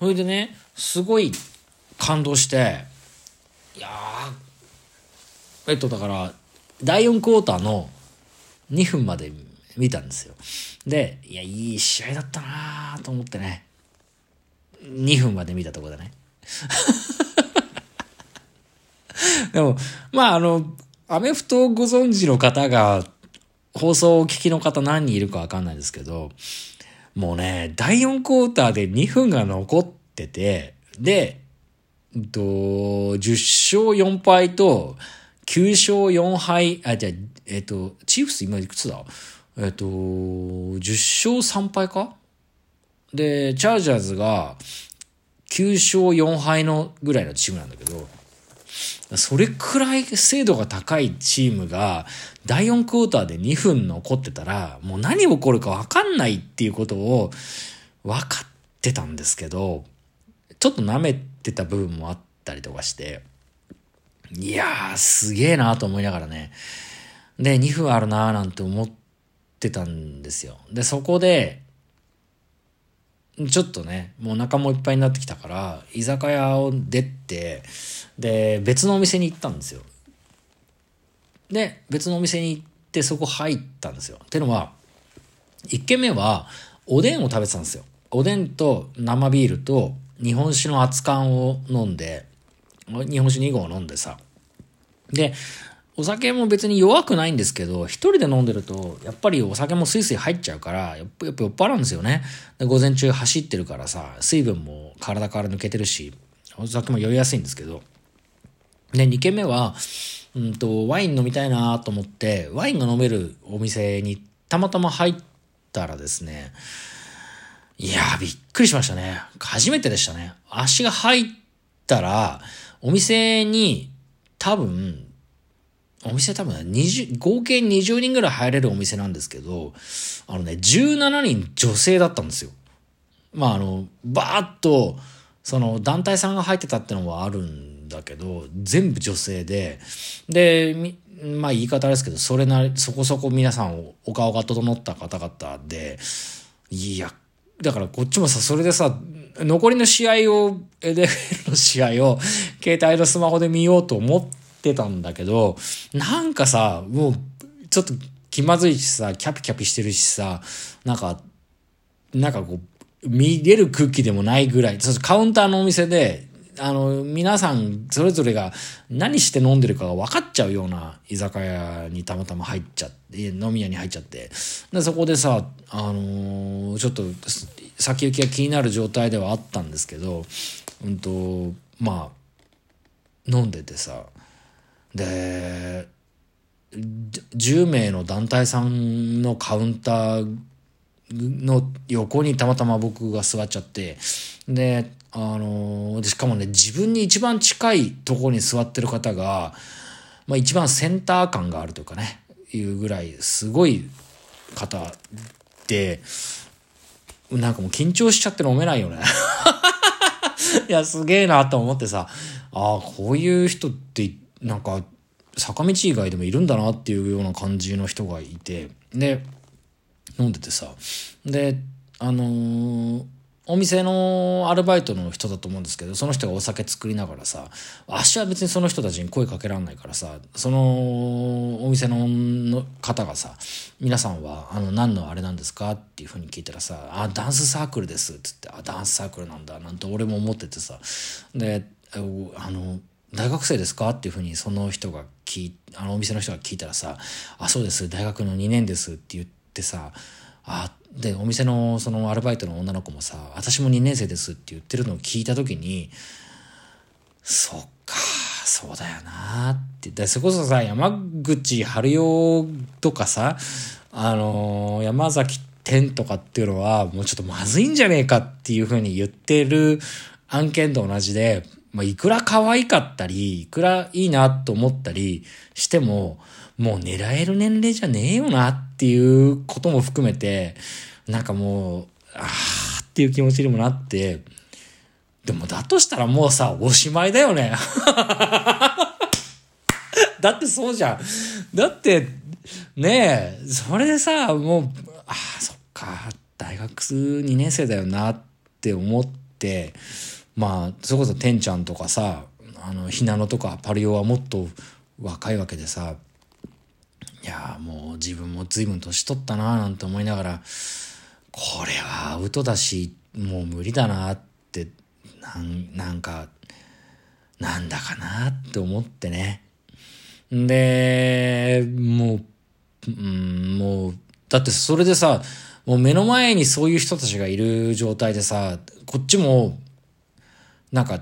それでね、すごい感動して、いや、えっと、だから、第4クォーターの2分まで見たんですよ。で、いや、いい試合だったなーと思ってね、2分まで見たところでね。でも、まあ、あの、アメフトをご存知の方が、放送をお聞きの方何人いるかわかんないですけど、もうね、第4クォーターで2分が残ってて、で、うんと、10勝4敗と、9勝4敗、あ、じゃえっ、と、チーフス今いくつだ？えっ、と、10勝3敗か？で、チャージャーズが9勝4敗のぐらいのチームなんだけど、それくらい精度が高いチームが第4クォーターで2分残ってたらもう何起こるか分かんないっていうことを分かってたんですけどちょっと舐めてた部分もあったりとかしていやーすげえなと思いながらね。で2分あるなーなんて思ってたんですよ。でそこでちょっとね、もうお腹もいっぱいになってきたから、居酒屋を出て、で、別のお店に行ったんですよ。で、別のお店に行ってそこ入ったんですよ。ってのは、1軒目は、おでんを食べてたんですよ。おでんと生ビールと日本酒の熱燗を飲んで、日本酒2合飲んでさ。で、お酒も別に弱くないんですけど、一人で飲んでると、やっぱりお酒もスイスイ入っちゃうから、やっぱ酔っ払うんですよね。で午前中走ってるからさ、水分も体から抜けてるし、お酒も酔いやすいんですけど。で、2軒目は、うんと、ワイン飲みたいなと思って、ワインが飲めるお店にたまたま入ったらですね、いやー、びっくりしましたね。初めてでしたね。足が入ったら、お店に多分、お店多分ね20、合計20人ぐらい入れるお店なんですけど、あのね、17人女性だったんですよ。まああの、バーッと、その団体さんが入ってたってのもあるんだけど、全部女性で、で、まあ言い方ですけど、それなり、そこそこ皆さんお顔が整った方々で、いや、だからこっちもさ、それでさ、残りの試合を、NFL の試合を、携帯のスマホで見ようと思っててたんだけど、なんかさ、もう、ちょっと気まずいしさ、キャピキャピしてるしさ、なんか、なんかこう、見れる空気でもないぐらい、そカウンターのお店で、あの、皆さんそれぞれが何して飲んでるかが分かっちゃうような居酒屋にたまたま入っちゃって、飲み屋に入っちゃって、で、そこでさ、あのーちょっと先行きが気になる状態ではあったんですけど、うんと、まあ、飲んでてさ、で、10名の団体さんのカウンターの横にたまたま僕が座っちゃって、で、あのしかもね、自分に一番近いところに座ってる方が、まあ一番センター感があるというかね、いうぐらい、すごい方で、なんかもう緊張しちゃって飲めないよね。いや、すげえなと思ってさ、ああ、こういう人って、なんか、坂道以外でもいるんだなっていうような感じの人がいて、で、飲んでてさ、で、あのーお店のアルバイトの人だと思うんですけど、その人がお酒作りながらさ、私は別にその人たちに声かけられないからさ、そのお店の方がさ、皆さんはあの何のあれなんですかっていうふうに聞いたらさ、あ、ダンスサークルですって言って、あ、ダンスサークルなんだなんて俺も思っててさ、で、あの、大学生ですか？っていうふうにその人が聞い、あのお店の人が聞いたらさ、あ、そうです、大学の2年ですって言ってさ、あ、で、お店のそのアルバイトの女の子もさ、私も2年生ですって言ってるのを聞いたときに、そっか、そうだよなって。で、それこそさ、山口春代とかさ、あのー山崎天とかっていうのは、もうちょっとまずいんじゃねえかっていうふうに言ってる案件と同じで、まあ、いくら可愛かったり、いくらいいなと思ったりしても、もう狙える年齢じゃねえよなっていうことも含めて、なんかもう、あーっていう気持ちにもなって、でもだとしたらもうさ、おしまいだよね。だってそうじゃん。だって、ねえ、それでさ、もう、ああ、そっか、大学2年生だよなって思って、まあ、それこそてんちゃんとかさ、あの、ひなのとかパリオはもっと若いわけでさ、いやもう自分も随分年取ったななんて思いながら、これはアウトだし、もう無理だなって、なんなんか、なんだかなって思ってね。で、もう、うん、もう、だってそれでさ、もう目の前にそういう人たちがいる状態でさ、こっちも、なんか、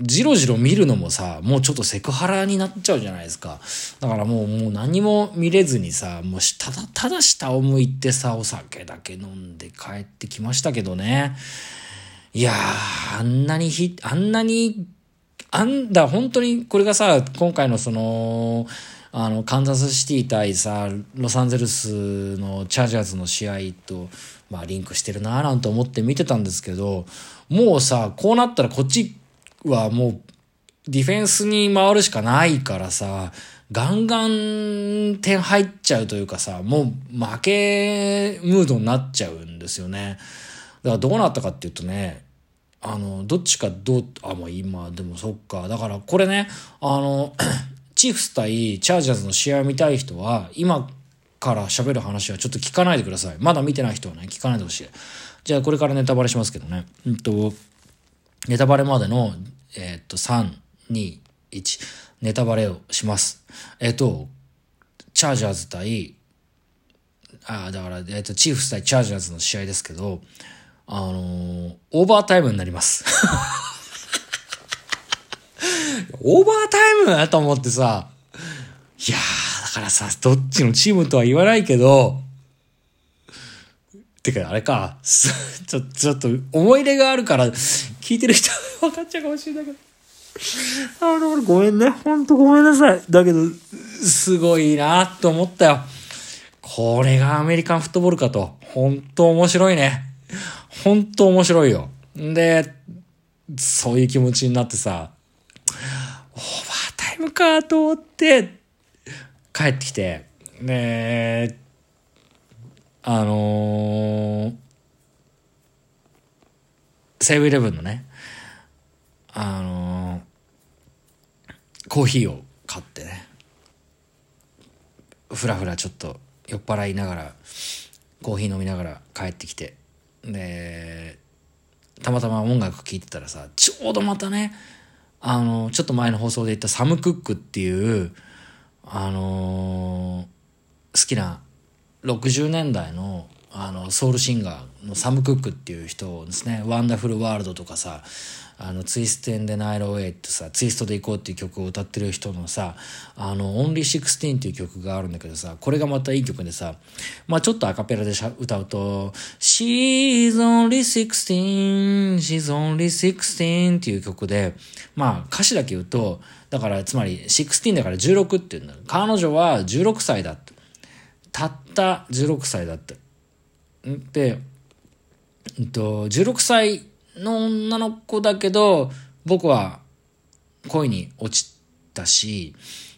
じろじろ見るのもさ、もうちょっとセクハラになっちゃうじゃないですか。だからもう、もう何も見れずにさ、もうただただ下を向いてさ、お酒だけ飲んで帰ってきましたけどね。いやー、あんなにひ、あんなに、あんだ、本当にこれがさ、今回のその、あの、カンザスシティ対さ、ロサンゼルスのチャージャーズの試合と、まあ、リンクしてるなぁなんて思って見てたんですけど、もうさ、こうなったらこっちはもう、ディフェンスに回るしかないからさ、ガンガン点入っちゃうというかさ、もう負けムードになっちゃうんですよね。だからどうなったかっていうとね、あの、どっちかどう、あ、もう今、でもそっか。だからこれね、あの、チーフス対チャージャーズの試合を見たい人は、今から喋る話はちょっと聞かないでください。まだ見てない人はね、聞かないでほしい。じゃあこれからネタバレしますけどね。うんと、ネタバレまでの、えー、っと、3、2、1、ネタバレをします。え、っと、チャージャーズ対、あだから、え、っと、チーフス対チャージャーズの試合ですけど、あのー、オーバータイムになります。オーバータイムと思ってさ、いやー、からさ、どっちのチームとは言わないけど、てか、あれか、ちょ、ちょっと思い入れがあるから、聞いてる人 分かっちゃうかもしれないけど。あの、ごめんね。ほんとごめんなさい。だけど、すごいなと思ったよ。これがアメリカンフットボールかと。ほんと面白いね。ほんと面白いよ。で、そういう気持ちになってさ、オーバータイムかと思って、帰ってきて、で、あのー、セブイレブンのね、あのー、コーヒーを買ってね、ふらふらちょっと酔っ払いながら、コーヒー飲みながら帰ってきて、で、たまたま音楽聴いてたらさ、ちょうどまたね、あの、ちょっと前の放送で言ったサム・クックっていう、あのー、好きな60年代のあのソウルシンガーのサム・クックっていう人ですね「ワンダフル・ワールド」とかさあの Twistin' the Night Away ってさツイストで行こうっていう曲を歌ってる人のさあの「 Only Sixteen」っていう曲があるんだけどさこれがまたいい曲でさまあちょっとアカペラで歌うと「She's only sixteen She's only sixteen」っていう曲でまあ歌詞だけ言うとだからつまり16だから16っていうんだ。彼女は16歳だってたった16歳だってで、えっと、16歳の女の子だけど、僕は恋に落ちたし、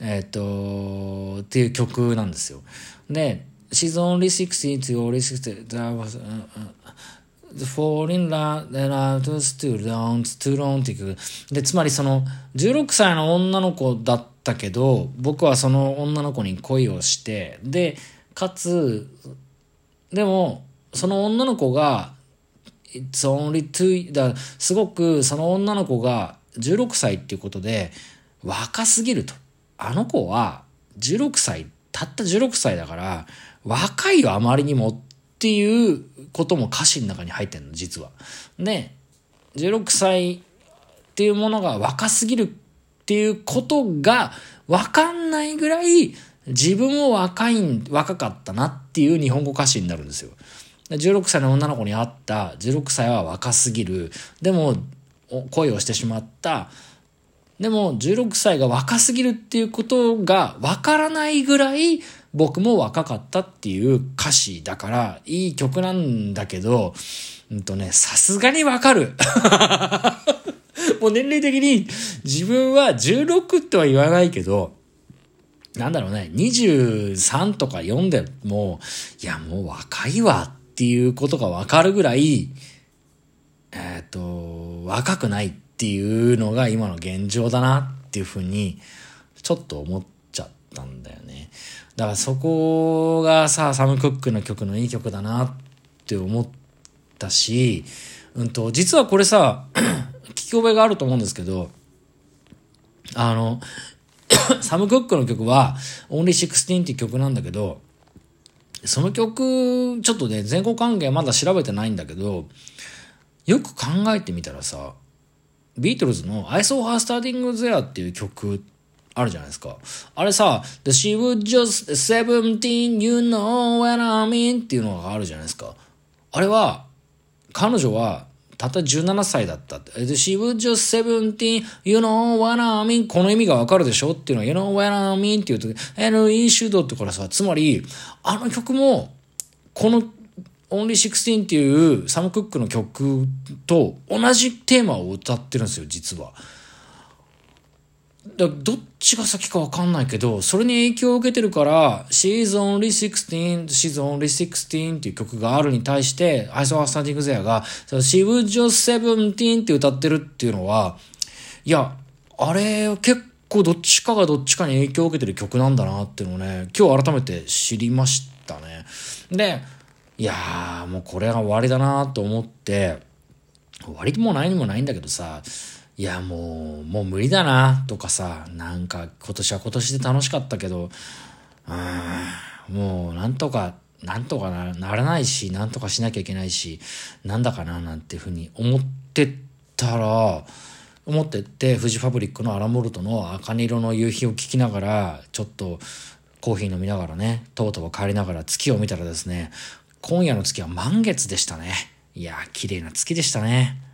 えっと、っていう曲なんですよ。で、She's only 16 to only 16 that was、uh, uh, fall in love and I was too long, too long っていう曲。で、つまりその16歳の女の子だったけど、僕はその女の子に恋をして、で、かつ、でも、その女の子が、It's only two, だすごくその女の子が16歳っていうことで若すぎると。あの子は16歳、たった16歳だから若いよあまりにもっていうことも歌詞の中に入ってんの、実は。で、16歳っていうものが若すぎるっていうことがわかんないぐらい自分も若い、若かったなっていう日本語歌詞になるんですよ。16歳の女の子に会った16歳は若すぎる。でも恋をしてしまった。でも16歳が若すぎるっていうことがわからないぐらい僕も若かったっていう歌詞だからいい曲なんだけど、うんとね、さすがにわかる。もう年齢的に自分は16とは言わないけど、なんだろうね、23とか4でも、いやもう若いわっていうことがわかるぐらい、えっ、ー、と、若くないっていうのが今の現状だなっていうふうに、ちょっと思っちゃったんだよね。だからそこがさ、サム・クックの曲のいい曲だなって思ったし、うんと、実はこれさ、聞き覚えがあると思うんですけど、あの、サム・クックの曲は、Only 16っていう曲なんだけど、その曲、ちょっとね、前後関係まだ調べてないんだけど、よく考えてみたらさ、ビートルズの I saw her starting there っていう曲あるじゃないですか。あれさ、The she was just seventeen, you know what I mean っていうのがあるじゃないですか。あれは、彼女はたった17歳だったって。She was just seventeen, you know what I mean この意味がわかるでしょっていうのは You know what I mean っていうと N e シュードってからさ、つまり、あの曲も、この Only 16っていうサム・クックの曲と同じテーマを歌ってるんですよ、実は。どっちが先かわかんないけど、それに影響を受けてるから、She's Only 16, She's Only 16っていう曲があるに対して、I saw her standing there が、She was just 17って歌ってるっていうのは、いや、あれ結構どっちかがどっちかに影響を受けてる曲なんだなっていうのをね、今日改めて知りましたね。で、いやー、もうこれが終わりだなと思って、終わりもないにもないんだけどさ、いやもう、もう無理だなとかさ、なんか今年は今年で楽しかったけど、うん、もうなんとか、なんとかなならないし、なんとかしなきゃいけないし、なんだかななんていうふうに思ってたら、思ってって、フジファブリックのアラモルトの茜色の夕日を聞きながら、ちょっとコーヒー飲みながらね、とうとう帰りながら月を見たらですね、今夜の月は満月でしたね。いや綺麗な月でしたね。